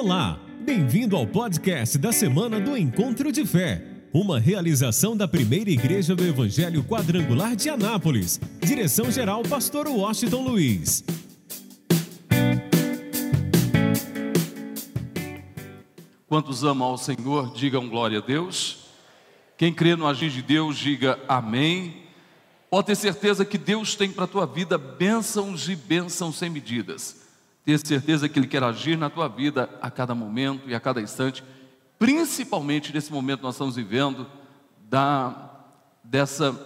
Olá, bem-vindo ao podcast da semana do Encontro de Fé, uma realização da primeira igreja do Evangelho Quadrangular de Anápolis. Direção-geral, Pastor Washington Luiz. Quantos amam ao Senhor, digam glória a Deus. Quem crê no agir de Deus, diga amém. Pode ter certeza que Deus tem para a tua vida bênçãos e bênçãos sem medidas ter certeza que Ele quer agir na tua vida a cada momento e a cada instante, principalmente nesse momento que nós estamos vivendo, da, dessa,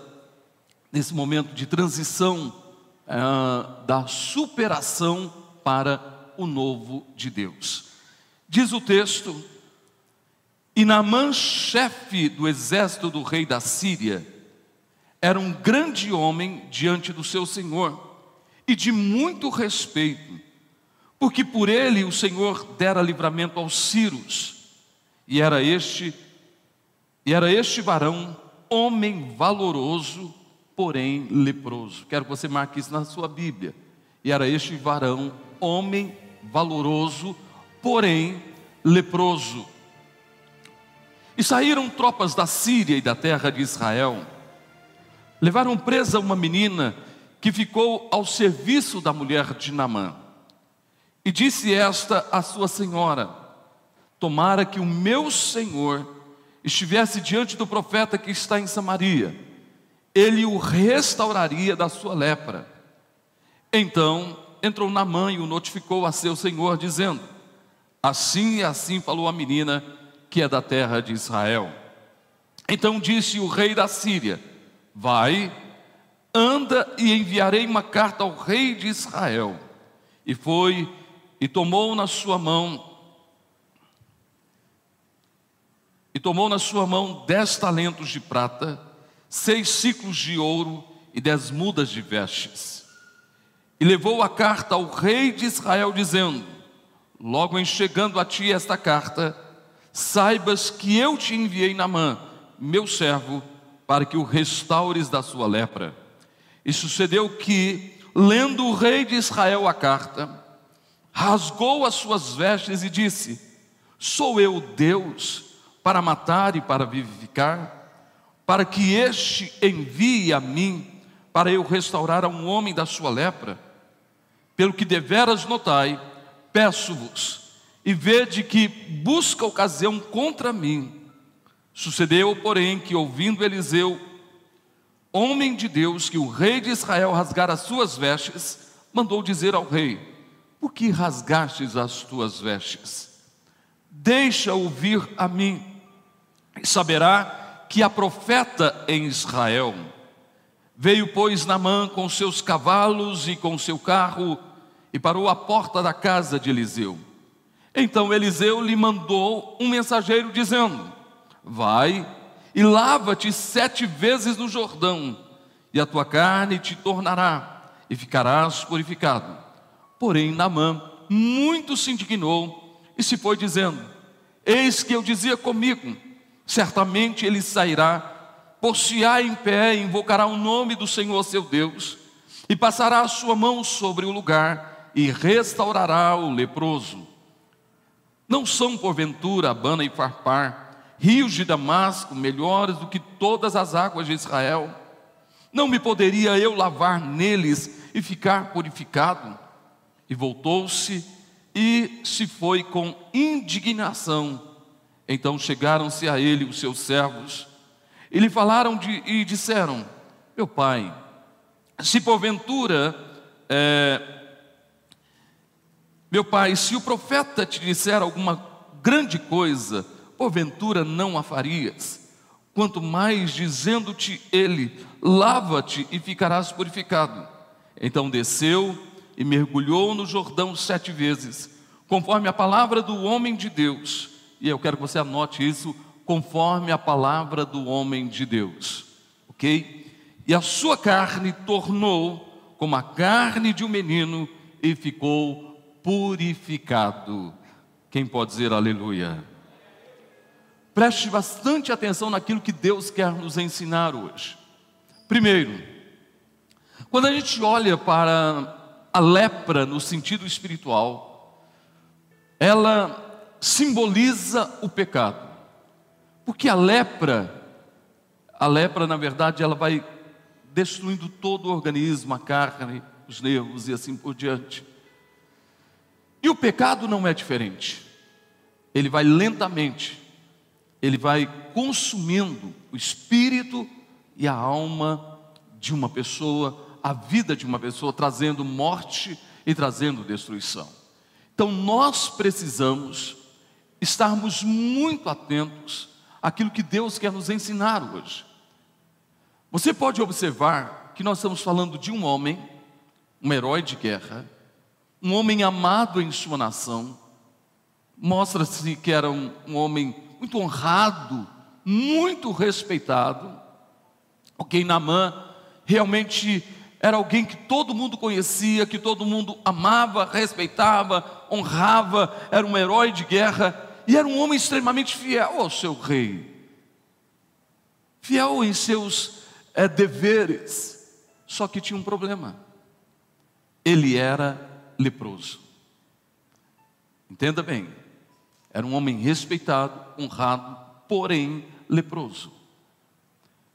desse momento de transição, é, da superação para o novo de Deus. Diz o texto, e Naamã, chefe do exército do rei da Síria, era um grande homem diante do seu senhor e de muito respeito porque por ele o Senhor dera livramento aos Círios, e era este, e era este varão, homem valoroso, porém leproso. Quero que você marque isso na sua Bíblia. E era este varão, homem valoroso, porém leproso. E saíram tropas da Síria e da terra de Israel, levaram presa uma menina que ficou ao serviço da mulher de Namã. E disse esta à sua senhora: Tomara que o meu senhor estivesse diante do profeta que está em Samaria, ele o restauraria da sua lepra. Então entrou Namã e o notificou a seu senhor, dizendo: Assim e assim falou a menina que é da terra de Israel. Então disse o rei da Síria: Vai, anda e enviarei uma carta ao rei de Israel. E foi e tomou na sua mão e tomou na sua mão dez talentos de prata, seis ciclos de ouro e dez mudas de vestes. E levou a carta ao rei de Israel, dizendo: Logo em chegando a ti esta carta, saibas que eu te enviei na mão, meu servo, para que o restaures da sua lepra. E sucedeu que, lendo o rei de Israel a carta, rasgou as suas vestes e disse: Sou eu Deus para matar e para vivificar? Para que este envie a mim, para eu restaurar a um homem da sua lepra? Pelo que deveras notai, peço-vos, e vede que busca ocasião contra mim. Sucedeu, porém, que ouvindo Eliseu, homem de Deus, que o rei de Israel rasgara as suas vestes, mandou dizer ao rei: por que rasgastes as tuas vestes? Deixa ouvir a mim, e saberá que há profeta em Israel. Veio, pois, Namã com seus cavalos e com seu carro e parou à porta da casa de Eliseu. Então Eliseu lhe mandou um mensageiro dizendo: Vai e lava-te sete vezes no Jordão, e a tua carne te tornará, e ficarás purificado. Porém, Namã muito se indignou e se foi dizendo: Eis que eu dizia comigo, certamente ele sairá, por-se-á em pé, invocará o nome do Senhor seu Deus, e passará a sua mão sobre o lugar e restaurará o leproso. Não são, porventura, Abana e Farpar, rios de Damasco, melhores do que todas as águas de Israel? Não me poderia eu lavar neles e ficar purificado? E voltou-se e se foi com indignação. Então chegaram-se a ele os seus servos e lhe falaram de, e disseram: Meu pai, se porventura, é, meu pai, se o profeta te disser alguma grande coisa, porventura não a farias. Quanto mais dizendo-te ele, lava-te e ficarás purificado. Então desceu e mergulhou no Jordão sete vezes, conforme a palavra do homem de Deus. E eu quero que você anote isso, conforme a palavra do homem de Deus, ok? E a sua carne tornou como a carne de um menino e ficou purificado. Quem pode dizer aleluia? Preste bastante atenção naquilo que Deus quer nos ensinar hoje. Primeiro, quando a gente olha para a lepra no sentido espiritual, ela simboliza o pecado. Porque a lepra, a lepra, na verdade, ela vai destruindo todo o organismo, a carne, os nervos e assim por diante. E o pecado não é diferente. Ele vai lentamente, ele vai consumindo o espírito e a alma de uma pessoa, a vida de uma pessoa, trazendo morte e trazendo destruição. Então nós precisamos estarmos muito atentos àquilo que Deus quer nos ensinar hoje. Você pode observar que nós estamos falando de um homem, um herói de guerra, um homem amado em sua nação, mostra-se que era um, um, homem muito honrado, muito respeitado. Ok, Namã realmente era alguém que todo mundo conhecia, que todo mundo amava, respeitava, honrava, era um herói de guerra e era um homem extremamente fiel ao seu rei, fiel em seus é, deveres, só que tinha um problema: ele era leproso. Entenda bem, era um homem respeitado, honrado, porém leproso.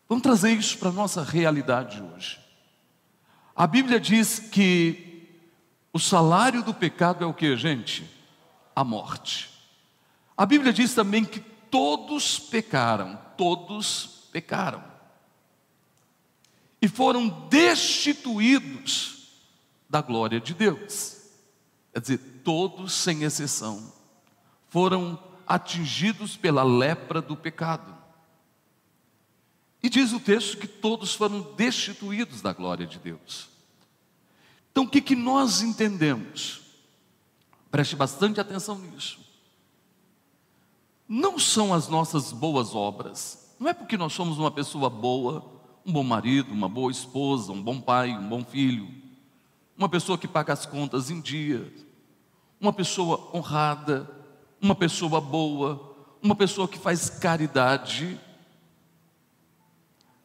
Vamos trazer isso para a nossa realidade hoje. A Bíblia diz que o salário do pecado é o que, gente? A morte. A Bíblia diz também que todos pecaram, todos pecaram. E foram destituídos da glória de Deus. Quer dizer, todos sem exceção foram atingidos pela lepra do pecado. E diz o texto que todos foram destituídos da glória de Deus. Então o que, que nós entendemos? Preste bastante atenção nisso. Não são as nossas boas obras, não é porque nós somos uma pessoa boa, um bom marido, uma boa esposa, um bom pai, um bom filho, uma pessoa que paga as contas em dia, uma pessoa honrada, uma pessoa boa, uma pessoa que faz caridade,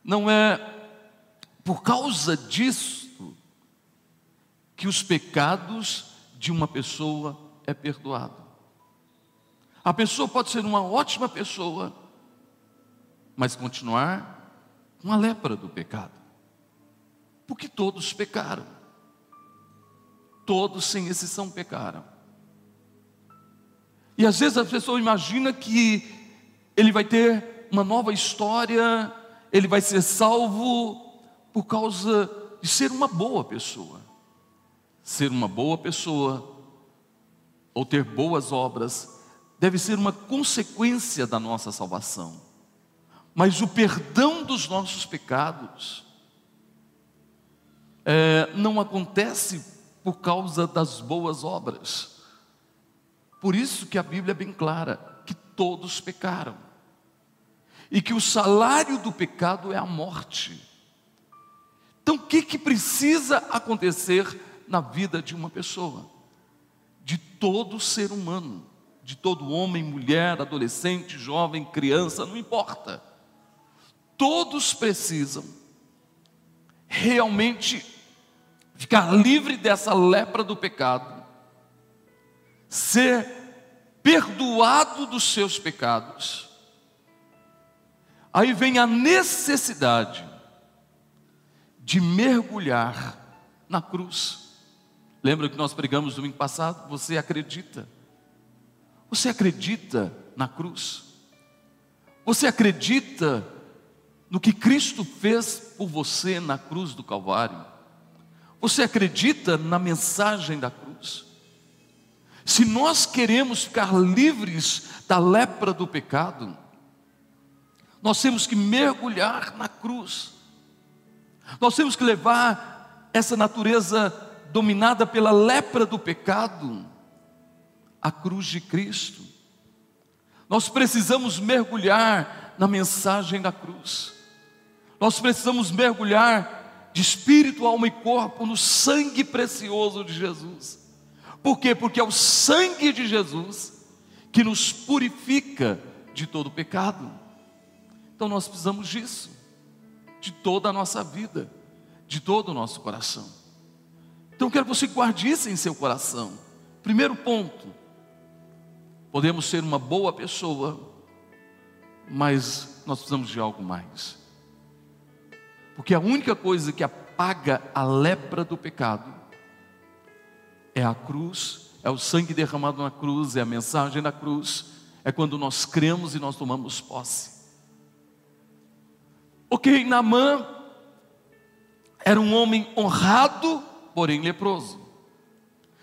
não é por causa disso que os pecados de uma pessoa é perdoado. A pessoa pode ser uma ótima pessoa, mas continuar com a lepra do pecado. Porque todos pecaram. Todos sem exceção pecaram. E às vezes a pessoa imagina que ele vai ter uma nova história ele vai ser salvo por causa de ser uma boa pessoa. Ser uma boa pessoa ou ter boas obras deve ser uma consequência da nossa salvação. Mas o perdão dos nossos pecados é, não acontece por causa das boas obras. Por isso que a Bíblia é bem clara que todos pecaram e que o salário do pecado é a morte. Então, o que, que precisa acontecer na vida de uma pessoa? De todo ser humano, de todo homem, mulher, adolescente, jovem, criança, não importa. Todos precisam realmente ficar livre dessa lepra do pecado, ser perdoado dos seus pecados Aí vem a necessidade de mergulhar na cruz. Lembra que nós pregamos domingo passado? Você acredita? Você acredita na cruz? Você acredita no que Cristo fez por você na cruz do Calvário? Você acredita na mensagem da cruz? Se nós queremos ficar livres da lepra do pecado, nós temos que mergulhar na cruz. Nós temos que levar essa natureza dominada pela lepra do pecado à cruz de Cristo. Nós precisamos mergulhar na mensagem da cruz. Nós precisamos mergulhar de espírito, alma e corpo no sangue precioso de Jesus. Por quê? Porque é o sangue de Jesus que nos purifica de todo pecado. Então nós precisamos disso, de toda a nossa vida, de todo o nosso coração. Então eu quero que você guarde isso em seu coração. Primeiro ponto, podemos ser uma boa pessoa, mas nós precisamos de algo mais. Porque a única coisa que apaga a lepra do pecado é a cruz, é o sangue derramado na cruz, é a mensagem da cruz, é quando nós cremos e nós tomamos posse. Ok, Naamã era um homem honrado, porém leproso.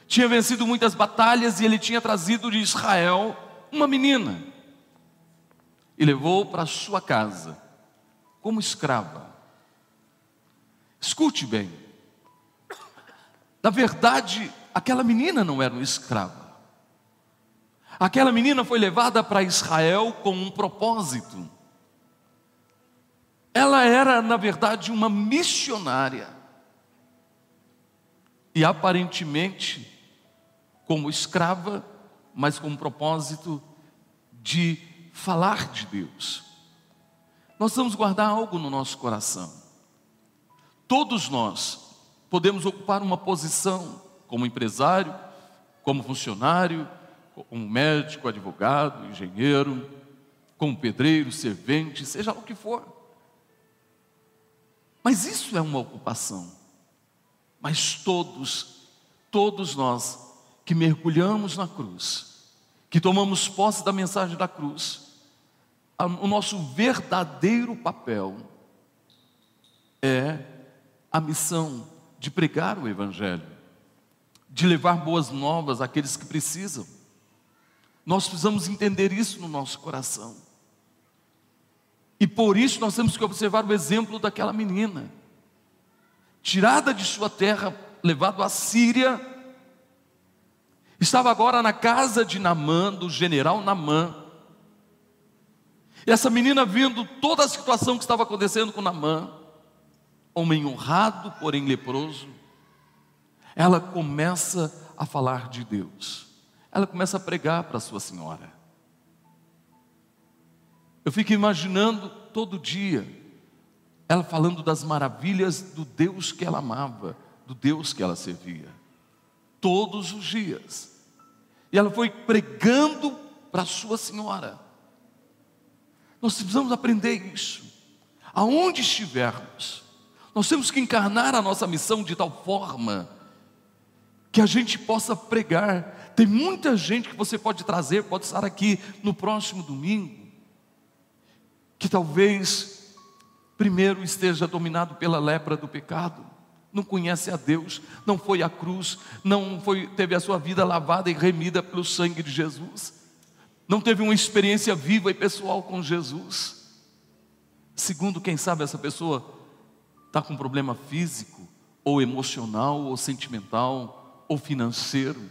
Tinha vencido muitas batalhas e ele tinha trazido de Israel uma menina e levou para sua casa como escrava. Escute bem, na verdade, aquela menina não era uma escrava. Aquela menina foi levada para Israel com um propósito. Ela era, na verdade, uma missionária. E aparentemente, como escrava, mas com o propósito de falar de Deus. Nós vamos guardar algo no nosso coração. Todos nós podemos ocupar uma posição como empresário, como funcionário, como médico, advogado, engenheiro, como pedreiro, servente, seja o que for. Mas isso é uma ocupação. Mas todos, todos nós que mergulhamos na cruz, que tomamos posse da mensagem da cruz, o nosso verdadeiro papel é a missão de pregar o Evangelho de levar boas novas àqueles que precisam. Nós precisamos entender isso no nosso coração. E por isso nós temos que observar o exemplo daquela menina, tirada de sua terra, levada à Síria, estava agora na casa de Namã, do general Namã. E essa menina vendo toda a situação que estava acontecendo com Namã, homem honrado, porém leproso, ela começa a falar de Deus. Ela começa a pregar para sua senhora. Eu fico imaginando todo dia ela falando das maravilhas do Deus que ela amava, do Deus que ela servia. Todos os dias. E ela foi pregando para sua senhora. Nós precisamos aprender isso. Aonde estivermos, nós temos que encarnar a nossa missão de tal forma que a gente possa pregar. Tem muita gente que você pode trazer, pode estar aqui no próximo domingo, que talvez primeiro esteja dominado pela lepra do pecado, não conhece a Deus, não foi à cruz, não foi, teve a sua vida lavada e remida pelo sangue de Jesus, não teve uma experiência viva e pessoal com Jesus. Segundo, quem sabe essa pessoa está com um problema físico, ou emocional, ou sentimental, ou financeiro.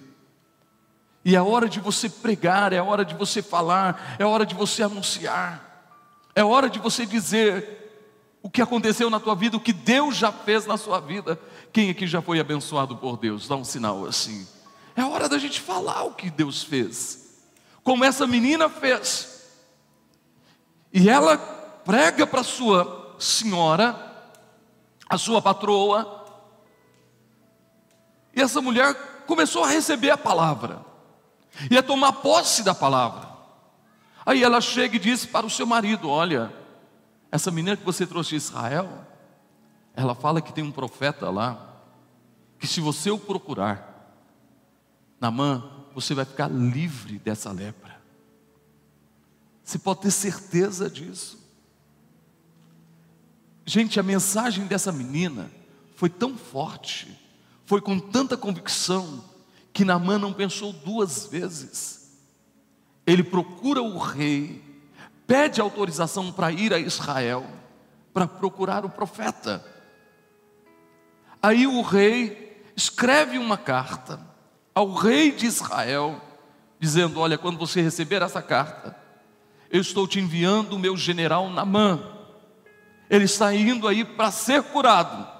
E é hora de você pregar, é hora de você falar, é hora de você anunciar, é hora de você dizer o que aconteceu na tua vida, o que Deus já fez na sua vida. Quem aqui já foi abençoado por Deus? Dá um sinal assim. É hora da gente falar o que Deus fez, como essa menina fez. E ela prega para sua senhora, a sua patroa, e essa mulher começou a receber a palavra, e a tomar posse da palavra. Aí ela chega e diz para o seu marido: Olha, essa menina que você trouxe de Israel, ela fala que tem um profeta lá, que se você o procurar, Namã, você vai ficar livre dessa lepra. Você pode ter certeza disso. Gente, a mensagem dessa menina foi tão forte foi com tanta convicção que Naamã não pensou duas vezes. Ele procura o rei, pede autorização para ir a Israel, para procurar o profeta. Aí o rei escreve uma carta ao rei de Israel, dizendo: Olha, quando você receber essa carta, eu estou te enviando o meu general Namã. Ele está indo aí para ser curado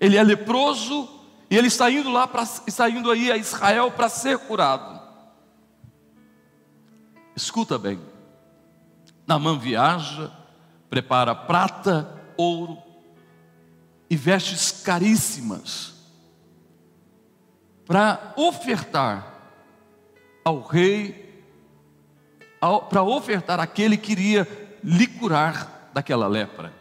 ele é leproso e ele está indo lá para está indo aí a Israel para ser curado. Escuta bem. Namã viaja, prepara prata, ouro e vestes caríssimas para ofertar ao rei para ofertar aquele que iria lhe curar daquela lepra.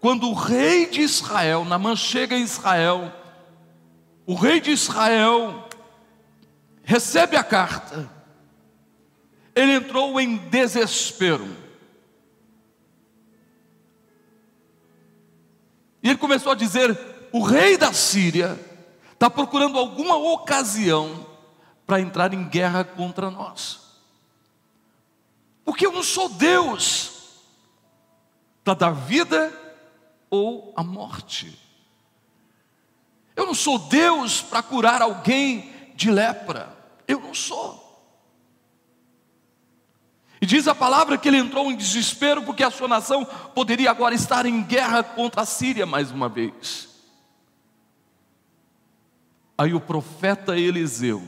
Quando o rei de Israel, Namã chega em Israel, o rei de Israel recebe a carta, ele entrou em desespero. E ele começou a dizer: o rei da Síria está procurando alguma ocasião para entrar em guerra contra nós. Porque eu não sou Deus para dar vida ou a morte. Eu não sou Deus para curar alguém de lepra. Eu não sou. E diz a palavra que ele entrou em desespero porque a sua nação poderia agora estar em guerra contra a Síria mais uma vez. Aí o profeta Eliseu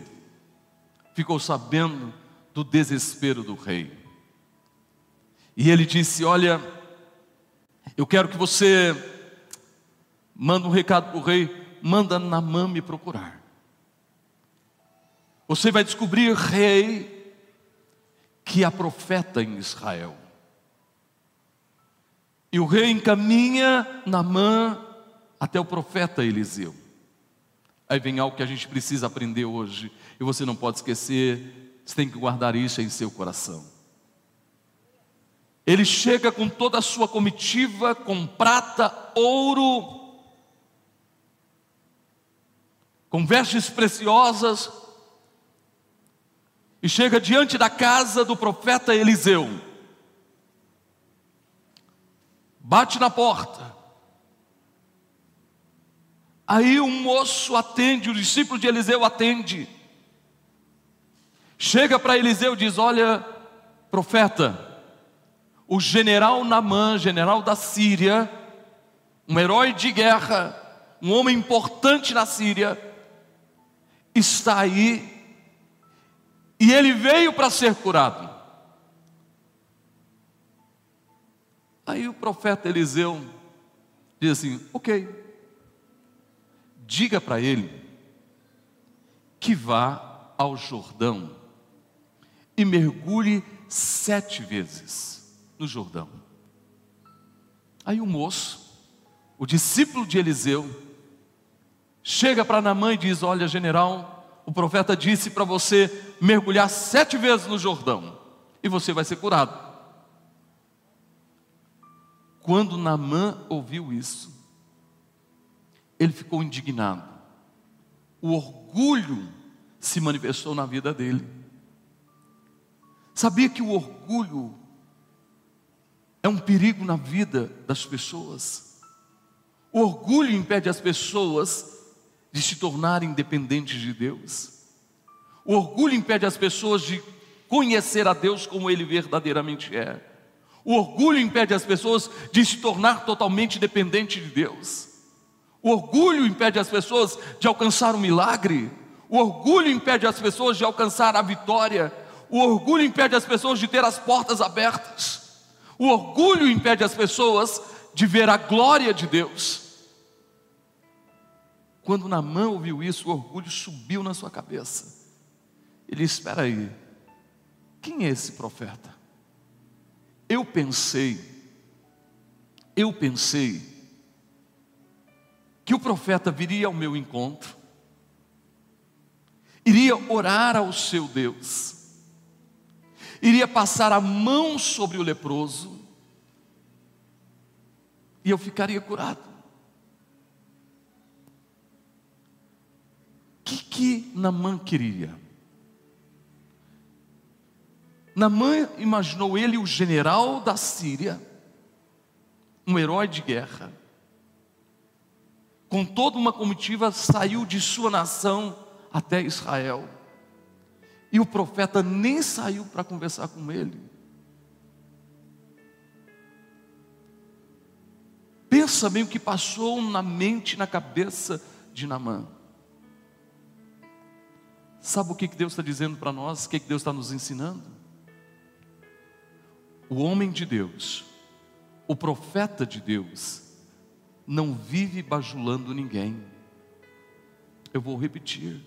ficou sabendo do desespero do rei. E ele disse: Olha, eu quero que você manda um recado para o rei, manda Namã me procurar. Você vai descobrir, rei, que há profeta em Israel. E o rei encaminha Namã até o profeta Eliseu. Aí vem algo que a gente precisa aprender hoje, e você não pode esquecer, você tem que guardar isso em seu coração. Ele chega com toda a sua comitiva, com prata, ouro, com vestes preciosas, e chega diante da casa do profeta Eliseu. Bate na porta. Aí um moço atende, o discípulo de Eliseu atende. Chega para Eliseu e diz: Olha, profeta, o general Namã, general da Síria, um herói de guerra, um homem importante na Síria, está aí e ele veio para ser curado. Aí o profeta Eliseu diz assim: Ok, diga para ele que vá ao Jordão e mergulhe sete vezes no Jordão. Aí o moço, o discípulo de Eliseu, chega para Namã e diz: Olha, general, o profeta disse para você mergulhar sete vezes no Jordão e você vai ser curado. Quando Namã ouviu isso, ele ficou indignado. O orgulho se manifestou na vida dele. Sabia que o orgulho é um perigo na vida das pessoas. O orgulho impede as pessoas de se tornarem dependentes de Deus. O orgulho impede as pessoas de conhecer a Deus como Ele verdadeiramente é. O orgulho impede as pessoas de se tornar totalmente dependente de Deus. O orgulho impede as pessoas de alcançar o milagre. O orgulho impede as pessoas de alcançar a vitória. O orgulho impede as pessoas de ter as portas abertas. O orgulho impede as pessoas de ver a glória de Deus. Quando Namã ouviu isso, o orgulho subiu na sua cabeça. Ele disse: Espera aí, quem é esse profeta? Eu pensei, eu pensei, que o profeta viria ao meu encontro, iria orar ao seu Deus, iria passar a mão sobre o leproso e eu ficaria curado. Que, que Namã queria? Namã imaginou ele o general da Síria, um herói de guerra, com toda uma comitiva saiu de sua nação até Israel e o profeta nem saiu para conversar com ele. Pensa bem o que passou na mente, na cabeça de Namã. Sabe o que Deus está dizendo para nós? O que Deus está nos ensinando? O homem de Deus, o profeta de Deus, não vive bajulando ninguém. Eu vou repetir.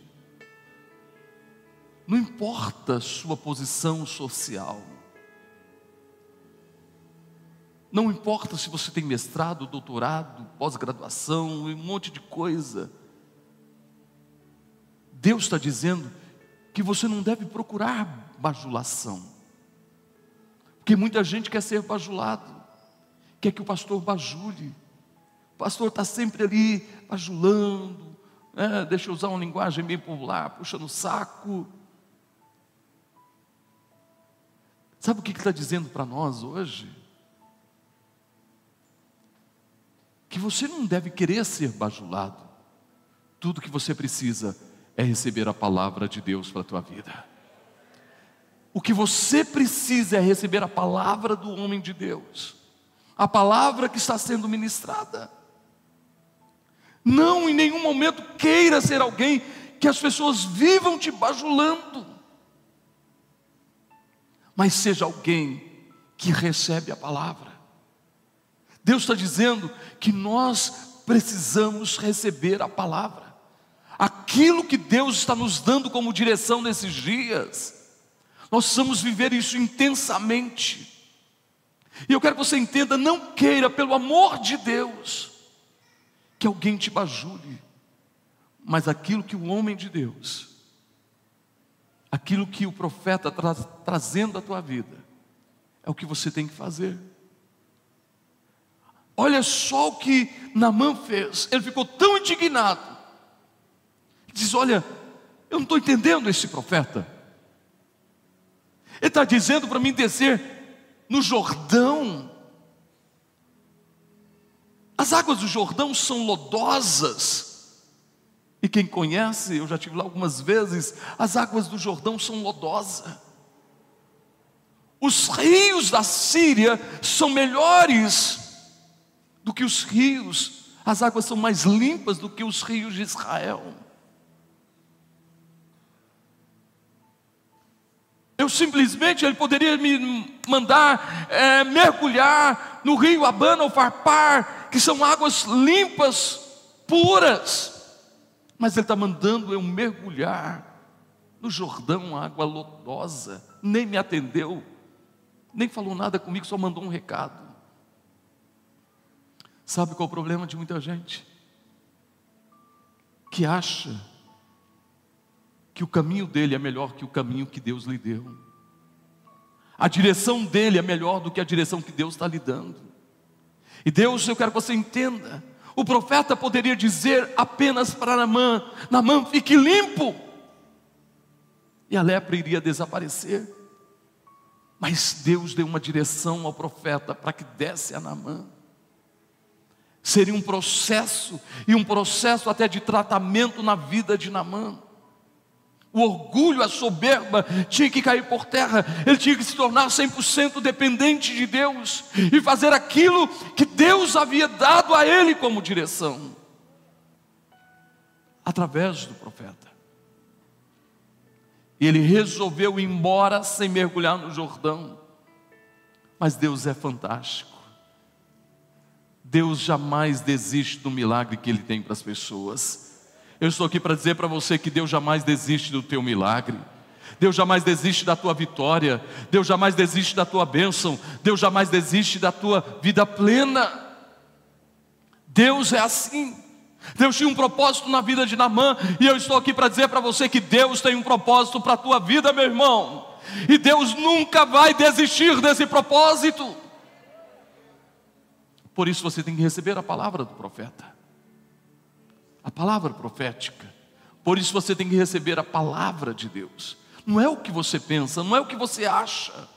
Não importa sua posição social. Não importa se você tem mestrado, doutorado, pós-graduação, um monte de coisa. Deus está dizendo que você não deve procurar bajulação. Porque muita gente quer ser bajulado, quer que o pastor bajule. O pastor está sempre ali bajulando, né? deixa eu usar uma linguagem meio popular, puxa no saco. Sabe o que está dizendo para nós hoje? Que você não deve querer ser bajulado. Tudo que você precisa é receber a palavra de Deus para a tua vida. O que você precisa é receber a palavra do homem de Deus, a palavra que está sendo ministrada. Não em nenhum momento queira ser alguém que as pessoas vivam te bajulando mas seja alguém que recebe a palavra. Deus está dizendo que nós precisamos receber a palavra, aquilo que Deus está nos dando como direção nesses dias, nós precisamos viver isso intensamente. E eu quero que você entenda: não queira, pelo amor de Deus, que alguém te bajule, mas aquilo que o homem de Deus aquilo que o profeta está trazendo à tua vida, é o que você tem que fazer. Olha só o que Namã fez, ele ficou tão indignado, diz: Olha, eu não estou entendendo esse profeta, ele está dizendo para mim descer no Jordão, as águas do Jordão são lodosas, e quem conhece, eu já tive lá algumas vezes, as águas do Jordão são lodosas. Os rios da Síria são melhores do que os rios, as águas são mais limpas do que os rios de Israel. Eu simplesmente, ele poderia me mandar é, mergulhar no rio Abana ou Farpar, que são águas limpas, puras. Mas ele está mandando eu mergulhar no Jordão, água lodosa, nem me atendeu, nem falou nada comigo, só mandou um recado. Sabe qual é o problema de muita gente? Que acha que o caminho dele é melhor que o caminho que Deus lhe deu. A direção dele é melhor do que a direção que Deus está lhe dando. E Deus, eu quero que você entenda, o profeta poderia dizer apenas para Namã: Namã, fique limpo, e a lepra iria desaparecer. Mas Deus deu uma direção ao profeta para que desse a Namã. Seria um processo, e um processo até de tratamento na vida de Namã o orgulho, a soberba tinha que cair por terra, ele tinha que se tornar 100% dependente de Deus e fazer aquilo que Deus havia dado a ele como direção, através do profeta. E ele resolveu ir embora sem mergulhar no Jordão, mas Deus é fantástico. Deus jamais desiste do milagre que Ele tem para as pessoas. Eu estou aqui para dizer para você que Deus jamais desiste do teu milagre. Deus jamais desiste da tua vitória, Deus jamais desiste da tua bênção, Deus jamais desiste da tua vida plena. Deus é assim. Deus tinha um propósito na vida de Namã, e eu estou aqui para dizer para você que Deus tem um propósito para a tua vida, meu irmão, e Deus nunca vai desistir desse propósito. Por isso você tem que receber a palavra do profeta a palavra profética. Por isso você tem que receber a palavra de Deus. Não é o que você pensa, não é o que você acha.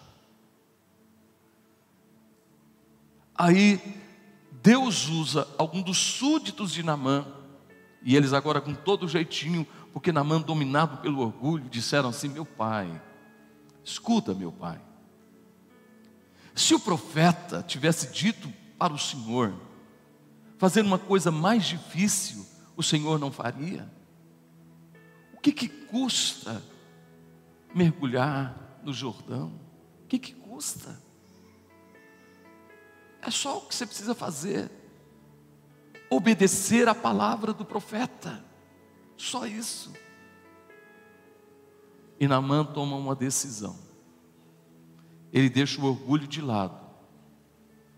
Aí Deus usa algum dos súditos de Namã, e eles agora com todo jeitinho, porque Namã dominado pelo orgulho, disseram assim: "Meu pai, escuta, meu pai. Se o profeta tivesse dito para o Senhor fazer uma coisa mais difícil, o Senhor não faria? O que, que custa mergulhar no Jordão? O que, que custa? É só o que você precisa fazer. Obedecer a palavra do profeta. Só isso. E Naamã toma uma decisão. Ele deixa o orgulho de lado,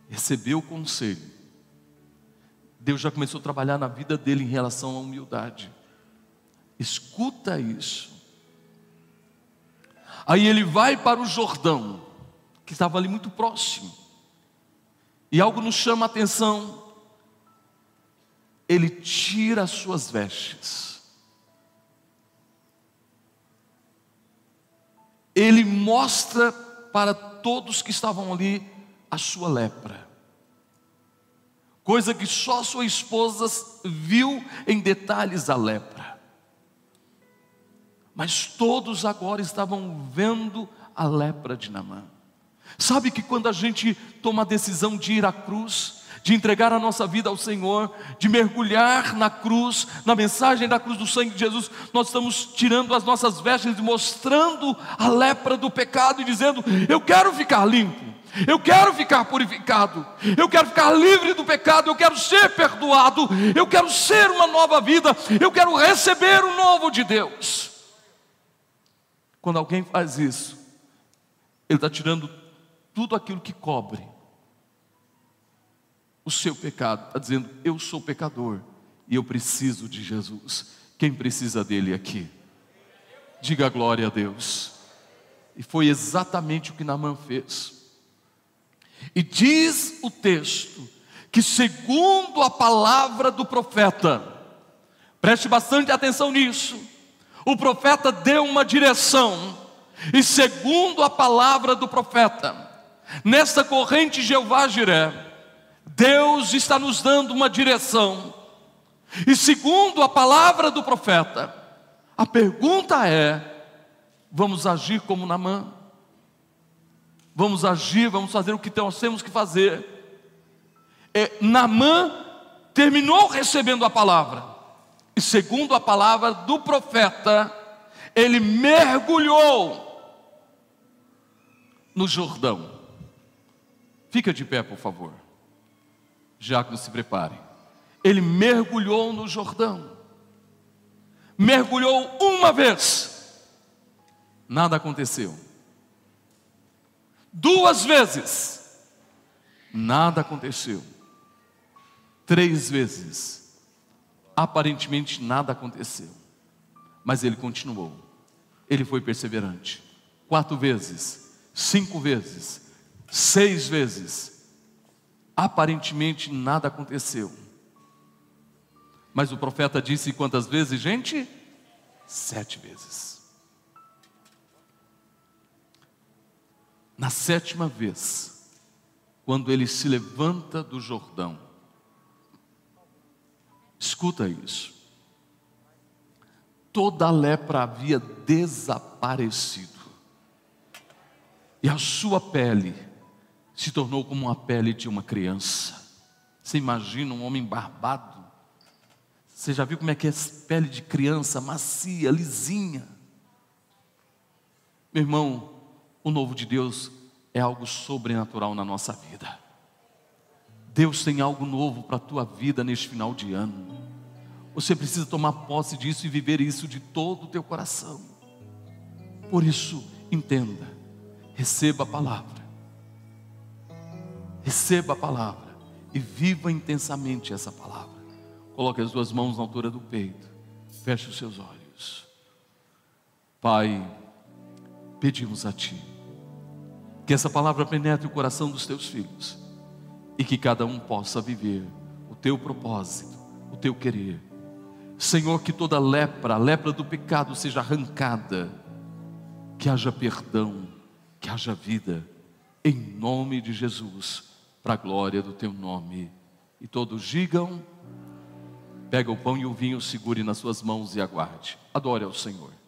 recebeu o conselho. Deus já começou a trabalhar na vida dele em relação à humildade. Escuta isso. Aí ele vai para o Jordão, que estava ali muito próximo. E algo nos chama a atenção. Ele tira as suas vestes. Ele mostra para todos que estavam ali a sua lepra. Coisa que só sua esposa viu em detalhes a lepra. Mas todos agora estavam vendo a lepra de Namã. Sabe que quando a gente toma a decisão de ir à cruz, de entregar a nossa vida ao Senhor, de mergulhar na cruz, na mensagem da cruz do sangue de Jesus, nós estamos tirando as nossas vestes e mostrando a lepra do pecado e dizendo: Eu quero ficar limpo, eu quero ficar purificado, eu quero ficar livre do pecado, eu quero ser perdoado, eu quero ser uma nova vida, eu quero receber o novo de Deus. Quando alguém faz isso, ele está tirando tudo aquilo que cobre o seu pecado, está dizendo: Eu sou pecador e eu preciso de Jesus. Quem precisa dele aqui? Diga glória a Deus. E foi exatamente o que Naamã fez. E diz o texto que, segundo a palavra do profeta, preste bastante atenção nisso, o profeta deu uma direção, e segundo a palavra do profeta, Nesta corrente Jeová Jiré, Deus está nos dando uma direção. E segundo a palavra do profeta, a pergunta é: vamos agir como Namã? Vamos agir, vamos fazer o que nós temos que fazer. É, Namã terminou recebendo a palavra, e segundo a palavra do profeta, ele mergulhou no Jordão. Fica de pé, por favor. Já que se prepare. Ele mergulhou no Jordão. Mergulhou uma vez. Nada aconteceu. Duas vezes. Nada aconteceu. Três vezes. Aparentemente nada aconteceu. Mas ele continuou. Ele foi perseverante. Quatro vezes. Cinco vezes seis vezes. Aparentemente nada aconteceu. Mas o profeta disse quantas vezes, gente? Sete vezes. Na sétima vez, quando ele se levanta do Jordão, escuta isso. Toda a lepra havia desaparecido, e a sua pele se tornou como a pele de uma criança. Você imagina um homem barbado? Você já viu como é que é pele de criança, macia, lisinha? Meu irmão, o novo de Deus é algo sobrenatural na nossa vida. Deus tem algo novo para a tua vida neste final de ano. Você precisa tomar posse disso e viver isso de todo o teu coração. Por isso, entenda, receba a palavra Receba a palavra e viva intensamente essa palavra. Coloque as duas mãos na altura do peito. Feche os seus olhos. Pai, pedimos a Ti que essa palavra penetre o coração dos Teus filhos e que cada um possa viver o Teu propósito, o Teu querer. Senhor, que toda lepra, a lepra do pecado seja arrancada, que haja perdão, que haja vida, em nome de Jesus para a glória do teu nome. E todos digam: pega o pão e o vinho, segure nas suas mãos e aguarde. Adore ao Senhor.